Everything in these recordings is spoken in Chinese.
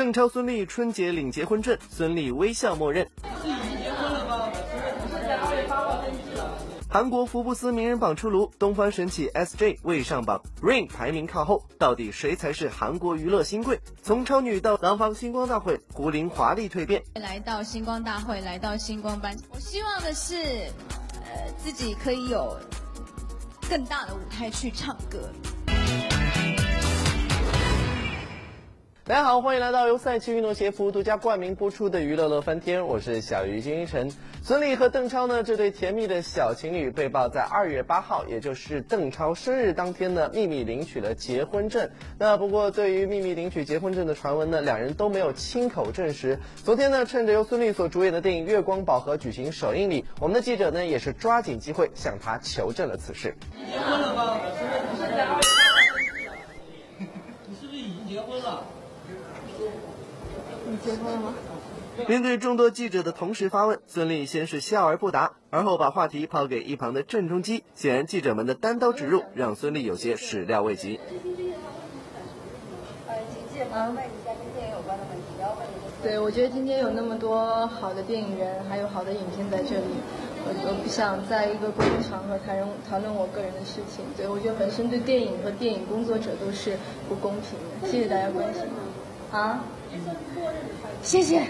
邓超、孙俪春节领结婚证，孙俪微笑默认。韩国福布斯名人榜出炉，东方神起 SJ 未上榜，Rain 排名靠后，到底谁才是韩国娱乐新贵？从超女到廊坊星光大会，胡林华丽蜕变。来到星光大会，来到星光班，我希望的是，呃，自己可以有更大的舞台去唱歌。大家好，欢迎来到由赛奇运动鞋服独家冠名播出的《娱乐乐翻天》，我是小鱼金一晨。孙俪和邓超呢，这对甜蜜的小情侣被曝在二月八号，也就是邓超生日当天呢，秘密领取了结婚证。那不过，对于秘密领取结婚证的传闻呢，两人都没有亲口证实。昨天呢，趁着由孙俪所主演的电影《月光宝盒》举行首映礼，我们的记者呢，也是抓紧机会向他求证了此事。结婚了吗？你是不是已经结婚了？你结婚了吗？面对众多记者的同时发问，孙俪先是笑而不答，而后把话题抛给一旁的郑中基。显然，记者们的单刀直入让孙俪有些始料未及。对，我觉得今天有那么多好的电影人，还有好的影片在这里，我我不想在一个公共场合谈论谈论我个人的事情。对，我觉得本身对电影和电影工作者都是不公平的。谢谢大家关心。啊？谢谢。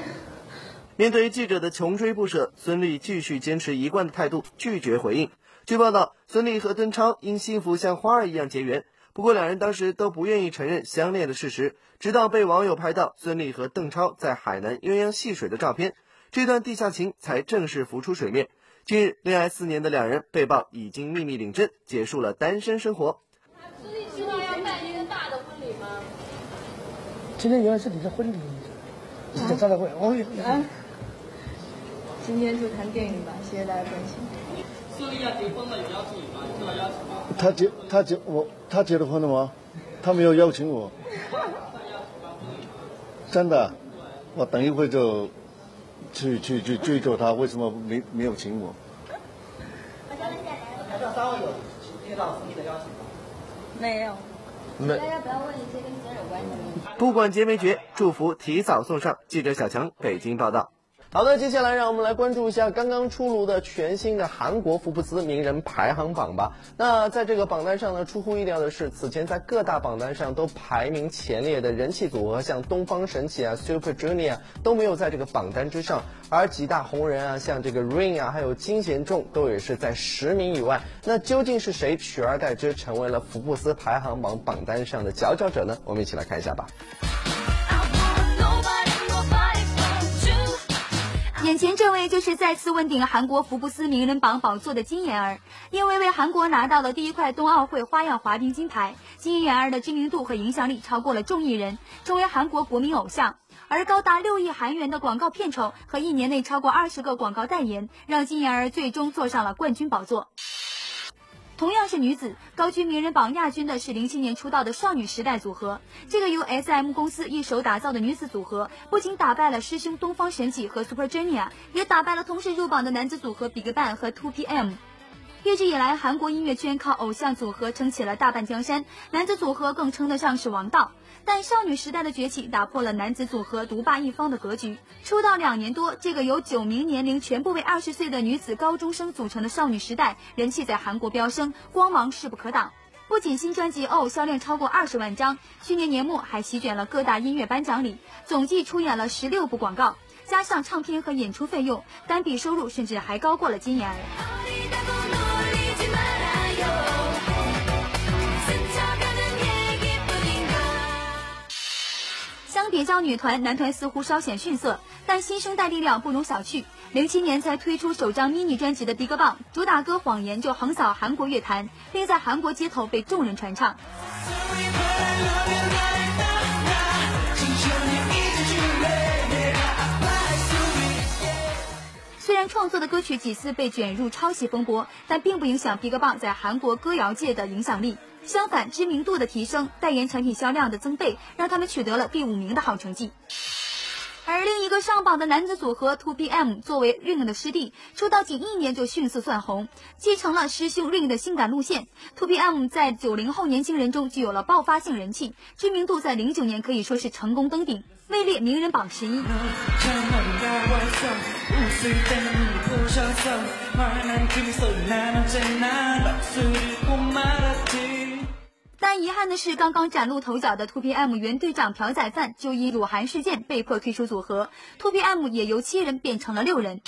面对记者的穷追不舍，孙俪继续坚持一贯的态度，拒绝回应。据报道，孙俪和邓超因幸福像花儿一样结缘，不过两人当时都不愿意承认相恋的事实，直到被网友拍到孙俪和邓超在海南鸳鸯戏水的照片，这段地下情才正式浮出水面。近日，恋爱四年的两人被曝已经秘密领证，结束了单身生活。孙俪计划要办一个大的婚礼吗？今天原来是你的婚礼，记者招待会。哦，今天就谈电影吧，谢谢大家关心。孙俪要结婚了，有邀请你吗？有邀请吗？他结他结我他结了婚了吗？他没有邀请我。真的，我等一会就去去去追究他，为什么没没有请我？台上三位有接到孙俪的邀请吗？没有。大家不要问一些跟生日有关的。不管结没结，祝福提早送上。记者小强北京报道。好的，接下来让我们来关注一下刚刚出炉的全新的韩国福布斯名人排行榜吧。那在这个榜单上呢，出乎意料的是，此前在各大榜单上都排名前列的人气组合，像东方神起啊、Super Junior 都没有在这个榜单之上，而几大红人啊，像这个 Rain 啊，还有金贤重都也是在十名以外。那究竟是谁取而代之，成为了福布斯排行榜榜单上的佼佼者呢？我们一起来看一下吧。眼前这位就是再次问鼎韩国福布斯名人榜宝座的金妍儿，因为为韩国拿到了第一块冬奥会花样滑冰金牌，金妍儿的知名度和影响力超过了众艺人，成为韩国国民偶像。而高达六亿韩元的广告片酬和一年内超过二十个广告代言，让金妍儿最终坐上了冠军宝座。同样是女子，高居名人榜亚军的是零七年出道的少女时代组合。这个由 S.M 公司一手打造的女子组合，不仅打败了师兄东方神起和 Super Junior，也打败了同时入榜的男子组合 BigBang 和 Two PM。一直以来，韩国音乐圈靠偶像组合撑起了大半江山，男子组合更称得上是王道。但少女时代的崛起打破了男子组合独霸一方的格局。出道两年多，这个由九名年龄全部为二十岁的女子高中生组成的少女时代，人气在韩国飙升，光芒势不可挡。不仅新专辑《哦》销量超过二十万张，去年年末还席卷了各大音乐颁奖礼，总计出演了十六部广告，加上唱片和演出费用，单笔收入甚至还高过了金妍。相比较女团，男团似乎稍显逊色，但新生代力量不容小觑。零七年才推出首张 mini 专辑的 BigBang，主打歌《谎言》就横扫韩国乐坛，并在韩国街头被众人传唱。虽然创作的歌曲几次被卷入抄袭风波，但并不影响 BigBang 在韩国歌谣界的影响力。相反，知名度的提升、代言产品销量的增倍，让他们取得了第五名的好成绩。而另一个上榜的男子组合 Two PM 作为 Ring 的师弟，出道仅一年就迅速窜红，继承了师兄 Ring 的性感路线。Two PM 在九零后年轻人中具有了爆发性人气，知名度在零九年可以说是成功登顶。位列名人榜十一。但遗憾的是，刚刚崭露头角的 T.O.P.M 原队长朴宰范就因辱韩事件被迫退出组合，T.O.P.M 也由七人变成了六人。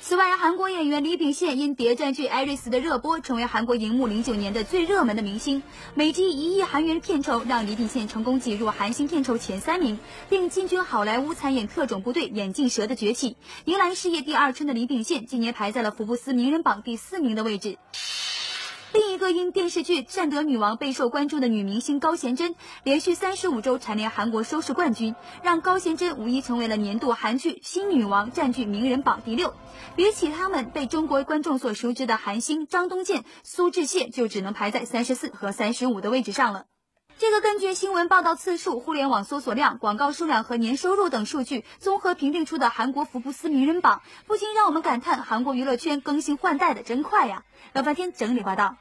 此外，韩国演员李秉宪因谍战剧《艾瑞斯》的热播，成为韩国荧幕零九年的最热门的明星。每集一亿韩元片酬，让李秉宪成功挤入韩星片酬前三名，并进军好莱坞参演《特种部队：眼镜蛇的崛起》，迎来事业第二春的李秉宪，今年排在了福布斯名人榜第四名的位置。另一个因电视剧《战德女王》备受关注的女明星高贤贞，连续三十五周蝉联韩国收视冠军，让高贤贞无疑成为了年度韩剧新女王，占据名人榜第六。比起他们，被中国观众所熟知的韩星张东健、苏志燮，就只能排在三十四和三十五的位置上了。这个根据新闻报道次数、互联网搜索量、广告数量和年收入等数据综合评定出的韩国福布斯名人榜，不禁让我们感叹韩国娱乐圈更新换代的真快呀！老半天整理报道。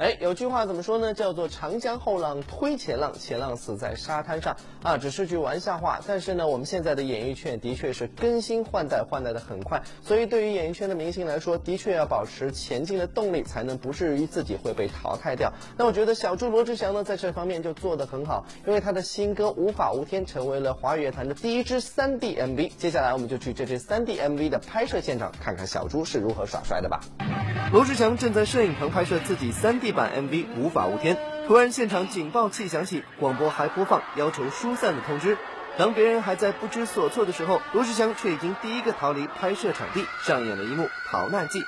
哎，有句话怎么说呢？叫做“长江后浪推前浪，前浪死在沙滩上”啊，只是句玩笑话。但是呢，我们现在的演艺圈的确是更新换代，换代的很快。所以对于演艺圈的明星来说，的确要保持前进的动力，才能不至于自己会被淘汰掉。那我觉得小猪罗志祥呢，在这方面就做得很好，因为他的新歌《无法无天》成为了华语乐坛的第一支 3D MV。接下来我们就去这支 3D MV 的拍摄现场，看看小猪是如何耍帅的吧。罗志祥正在摄影棚拍摄自己 3D 版 MV《无法无天》，突然现场警报器响起，广播还播放要求疏散的通知。当别人还在不知所措的时候，罗志祥却已经第一个逃离拍摄场地，上演了一幕逃难记。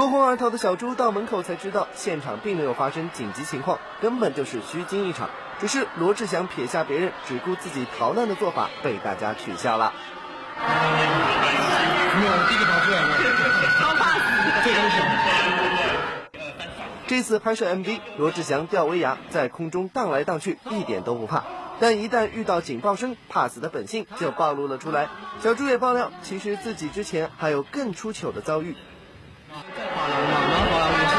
落荒而逃的小猪到门口才知道，现场并没有发生紧急情况，根本就是虚惊一场。只是罗志祥撇下别人，只顾自己逃难的做法被大家取笑了。这次拍摄 MV，罗志祥吊威亚在空中荡来荡去，一点都不怕。但一旦遇到警报声，怕死的本性就暴露了出来。小猪也爆料，其实自己之前还有更出糗的遭遇。然后法廊也是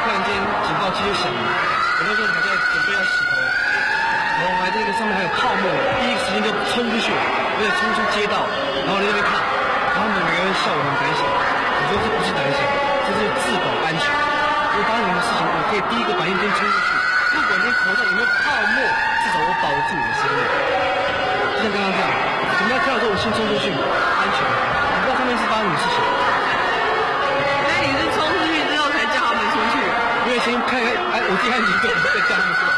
突然间警报器就响了，我那时候还在准备要洗头，然后还在那个上面还有泡沫，第一时间就冲出去，我也冲出街道，然后在那边看，然后每个人笑我很胆小，我说这不是胆小，这是自保安全。如果发生什么事情，我可以第一个反应先冲出去，不管你口罩有没有泡沫，至少我保住我的生命。就像刚刚这样，准备要跳的时候，我先冲出去，安全。我不知道上面是发生什么事情。先看看，哎，我第安几个再叫他们出来。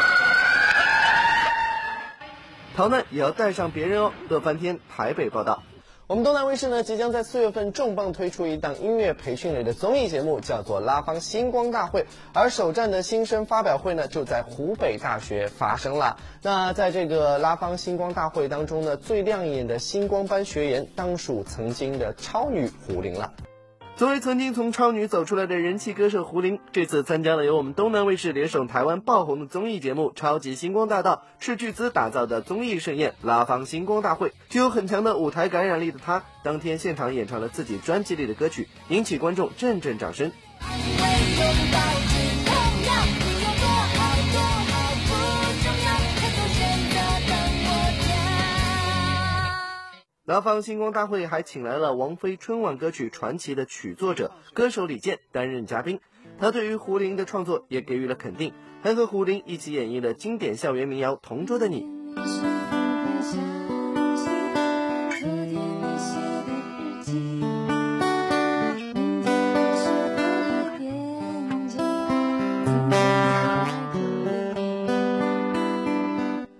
逃难也要带上别人哦。乐翻天台北报道。我们东南卫视呢，即将在四月份重磅推出一档音乐培训类的综艺节目，叫做《拉芳星光大会》，而首站的新生发表会呢，就在湖北大学发生了。那在这个拉芳星光大会当中呢，最亮眼的星光班学员，当属曾经的超女胡玲了。作为曾经从超女走出来的人气歌手胡玲，这次参加了由我们东南卫视联手台湾爆红的综艺节目《超级星光大道》，斥巨资打造的综艺盛宴拉芳星光大会。具有很强的舞台感染力的她，当天现场演唱了自己专辑里的歌曲，引起观众阵阵掌声。南方星光大会还请来了王菲春晚歌曲《传奇》的曲作者、歌手李健担任嘉宾。他对于胡玲的创作也给予了肯定，还和胡玲一起演绎了经典校园民谣《同桌的你》。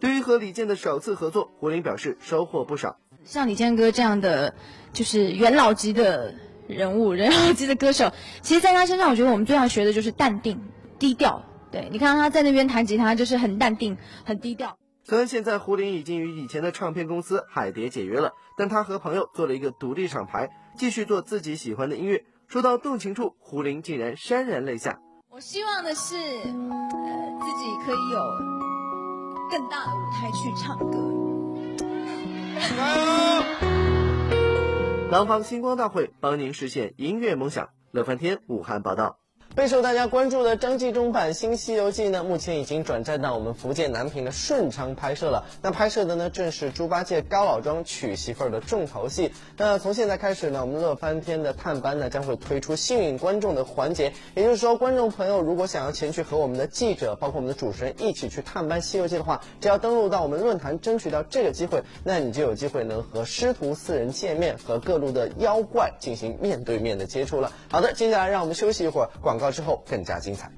对于和李健的首次合作，胡玲表示收获不少。像李健哥这样的，就是元老级的人物，元老级的歌手，其实在他身上，我觉得我们最要学的就是淡定、低调。对你看他在那边弹吉他，就是很淡定、很低调。虽然现在胡林已经与以前的唱片公司海蝶解约了，但他和朋友做了一个独立厂牌，继续做自己喜欢的音乐。说到动情处，胡林竟然潸然泪下。我希望的是，呃，自己可以有更大的舞台去唱歌。廊坊星光大会帮您实现音乐梦想。乐翻天，武汉报道。备受大家关注的张纪中版《新西游记》呢，目前已经转战到我们福建南平的顺昌拍摄了。那拍摄的呢，正是猪八戒高老庄娶媳妇儿的重头戏。那从现在开始呢，我们乐翻天的探班呢，将会推出幸运观众的环节。也就是说，观众朋友如果想要前去和我们的记者，包括我们的主持人一起去探班《西游记》的话，只要登录到我们论坛，争取到这个机会，那你就有机会能和师徒四人见面，和各路的妖怪进行面对面的接触了。好的，接下来让我们休息一会儿，广告之后更加精彩。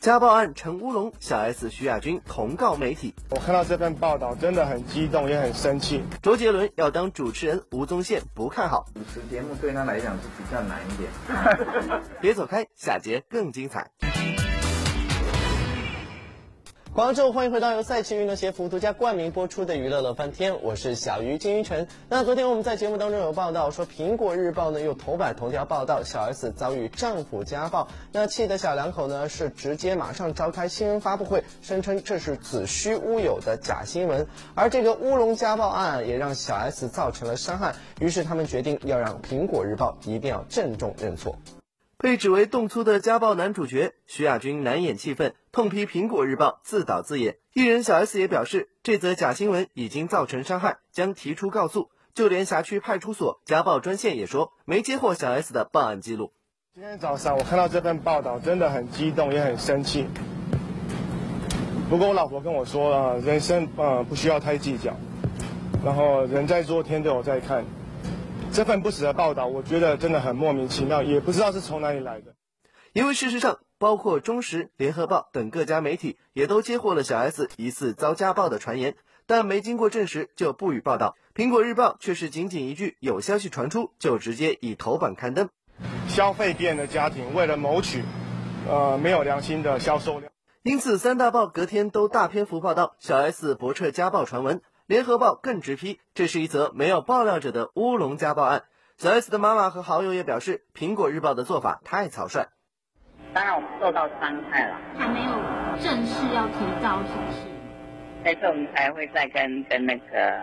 家暴案成乌龙，小 S、徐亚军同告媒体。我看到这份报道，真的很激动，也很生气。周杰伦要当主持人，吴宗宪不看好。主持节目对他来讲是比较难一点。别走开，下节更精彩。广州，欢迎回到由赛奇运动鞋服独家冠名播出的娱乐乐翻天，我是小鱼金鱼晨。那昨天我们在节目当中有报道说，苹果日报呢又头版头条报道小 S 遭遇丈夫家暴，那气的小两口呢是直接马上召开新闻发布会，声称这是子虚乌有的假新闻。而这个乌龙家暴案也让小 S 造成了伤害，于是他们决定要让苹果日报一定要郑重认错。被指为动粗的家暴男主角徐亚军难掩气愤，痛批苹果日报自导自演。艺人小 S 也表示，这则假新闻已经造成伤害，将提出告诉。就连辖区派出所家暴专线也说没接获小 S 的报案记录。今天早上我看到这份报道，真的很激动，也很生气。不过我老婆跟我说了，人生呃不需要太计较，然后人在做，天都有在看。这份不实的报道，我觉得真的很莫名其妙，也不知道是从哪里来的。因为事实上，包括中时、联合报等各家媒体也都接获了小 S 疑似遭家暴的传言，但没经过证实就不予报道。苹果日报却是仅仅一句有消息传出，就直接以头版刊登。消费店的家庭为了谋取，呃，没有良心的销售量。因此，三大报隔天都大篇幅报道小 S 驳斥家暴传闻。联合报更直批，这是一则没有爆料者的乌龙家暴案。小 S 的妈妈和好友也表示，苹果日报的做法太草率。当然，我们受到伤害了，还没有正式要提告，是不是？所以我们才会再跟跟那个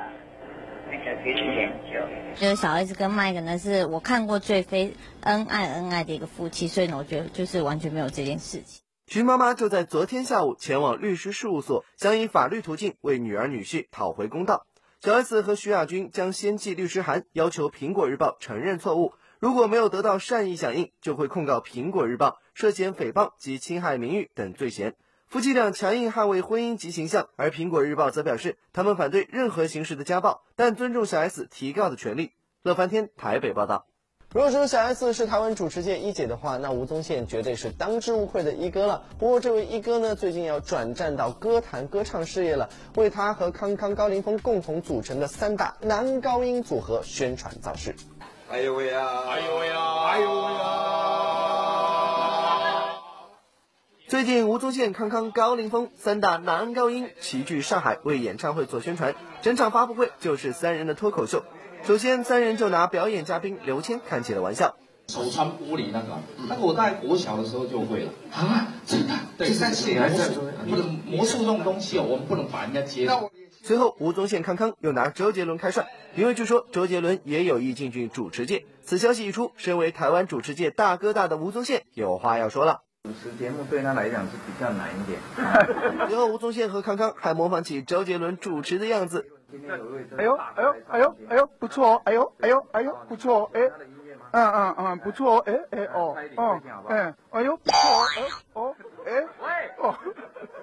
那个律师研究。就是小 S 跟麦克呢，是我看过最非恩爱恩爱的一个夫妻，所以呢，我觉得就是完全没有这件事情。徐妈妈就在昨天下午前往律师事务所，想以法律途径为女儿女婿讨回公道。小 S 和徐亚军将先寄律师函，要求苹果日报承认错误。如果没有得到善意响应，就会控告苹果日报涉嫌诽谤及侵害名誉等罪嫌。夫妻俩强硬捍卫婚姻及形象，而苹果日报则表示，他们反对任何形式的家暴，但尊重小 S 提告的权利。乐翻天台北报道。如果说小 S 是台湾主持界一姐的话，那吴宗宪绝对是当之无愧的一哥了。不过这位一哥呢，最近要转战到歌坛歌唱事业了，为他和康康、高凌风共同组成的三大男高音组合宣传造势。哎呦喂呀！哎呦喂呀！哎呦喂呀！最近吴宗宪、康康、高凌风三大男高音齐聚上海为演唱会做宣传，整场发布会就是三人的脱口秀。首先，三人就拿表演嘉宾刘谦开起了玩笑。手穿玻璃那个，那个我在国小的时候就会了。啊，真的？对，但是魔术，不能魔术这种东西哦，我们不能把人家接。随后，吴宗宪、康康又拿周杰伦开涮，因为据说周杰伦也有意进军主持界。此消息一出，身为台湾主持界大哥大的吴宗宪有话要说了。主持节目对他来讲是比较难一点。随后，吴宗宪和康康还模仿起周杰伦主持的样子。哎呦哎呦哎呦哎呦不错哦！哎呦哎呦哎呦不错哦！哎，嗯嗯嗯不错哦！哎哎哦哦哎哎呦不错哦！哎哦哎喂哦，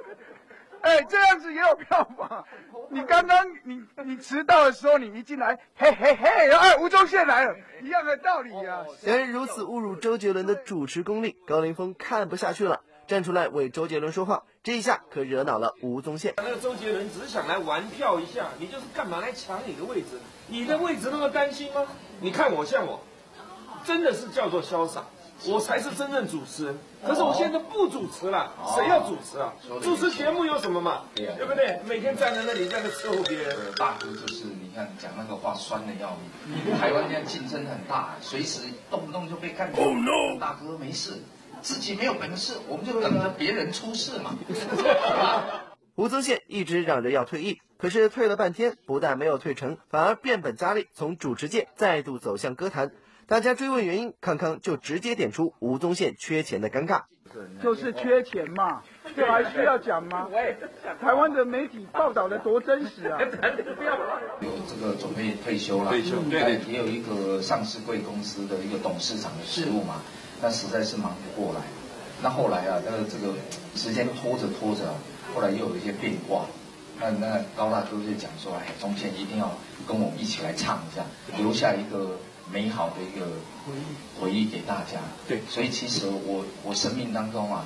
哎这样子也有票房。你刚刚你你迟到的时候，你一进来，嘿嘿嘿，哎吴宗宪来了，一样的道理呀。两人如此侮辱周杰伦的主持功力，高凌风看不下去了。站出来为周杰伦说话，这一下可惹恼了吴宗宪。那个周杰伦只是想来玩票一下，你就是干嘛来抢你的位置？你的位置那么担心吗？你看我像我，真的是叫做潇洒，我才是真正主持人。可是我现在不主持了，谁要主持啊？主持节目有什么嘛？对不对？每天站在那里在那伺候别人。大哥就是你看讲那个话酸的要命。台湾现在竞争很大，随时动不动就被干掉。大哥没事。自己没有本事，我们就等着别人出事嘛。吴宗宪一直嚷着要退役，可是退了半天，不但没有退成，反而变本加厉，从主持界再度走向歌坛。大家追问原因，康康就直接点出吴宗宪缺钱的尴尬。就是缺钱嘛，这还需要讲吗？台湾的媒体报道的多真实啊！有这个准备退休了，退休对对，也有一个上市贵公司的一个董事长的职务嘛，但实在是忙不过来。那后来啊，那个这个时间拖着拖着，后来又有一些变化。那那高大哥就讲说，哎，中间一定要跟我们一起来唱一下，留下一个美好的一个回忆回忆给大家。对，所以其实我我生命当中啊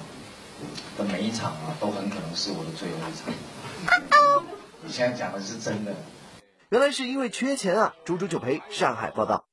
的每一场啊，都很可能是我的最后一场。你现在讲的是真的。原来是因为缺钱啊！猪猪就赔上海报道。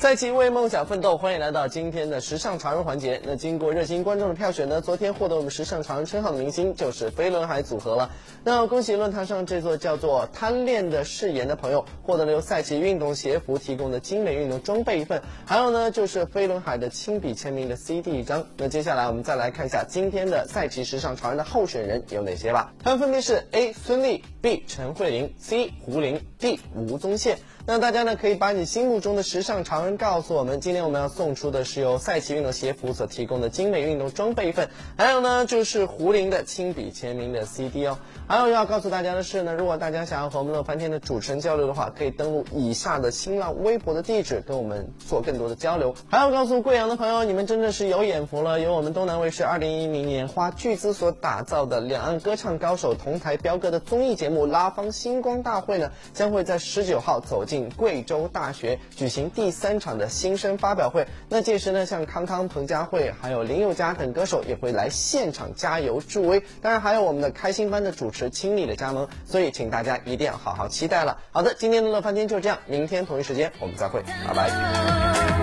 赛琪为梦想奋斗，欢迎来到今天的时尚潮人环节。那经过热心观众的票选呢，昨天获得我们时尚潮人称号的明星就是飞轮海组合了。那恭喜论坛上这座叫做“贪恋的誓言”的朋友，获得了由赛琪运动鞋服提供的精美运动装备一份，还有呢就是飞轮海的亲笔签名的 CD 一张。那接下来我们再来看一下今天的赛琪时尚潮人的候选人有哪些吧。他们分别是 A 孙俪、B 陈慧琳、C 胡琳、D 吴宗宪。那大家呢可以把你心目中的时尚潮人告诉我们。今天我们要送出的是由赛奇运动鞋服所提供的精美运动装备一份，还有呢就是胡林的亲笔签名的 CD 哦。还有要告诉大家的是呢，如果大家想要和我们乐翻天的主持人交流的话，可以登录以下的新浪微博的地址跟我们做更多的交流。还要告诉贵阳的朋友，你们真的是有眼福了，由我们东南卫视二零一零年花巨资所打造的两岸歌唱高手同台飙歌的综艺节目《拉芳星光大会》呢，将会在十九号走进贵州大学举行第三场的新生发表会。那届时呢，像康康、彭佳慧还有林宥嘉等歌手也会来现场加油助威。当然还有我们的开心班的主持亲历的加盟，所以请大家一定要好好期待了。好的，今天的乐翻天就这样，明天同一时间我们再会，拜拜。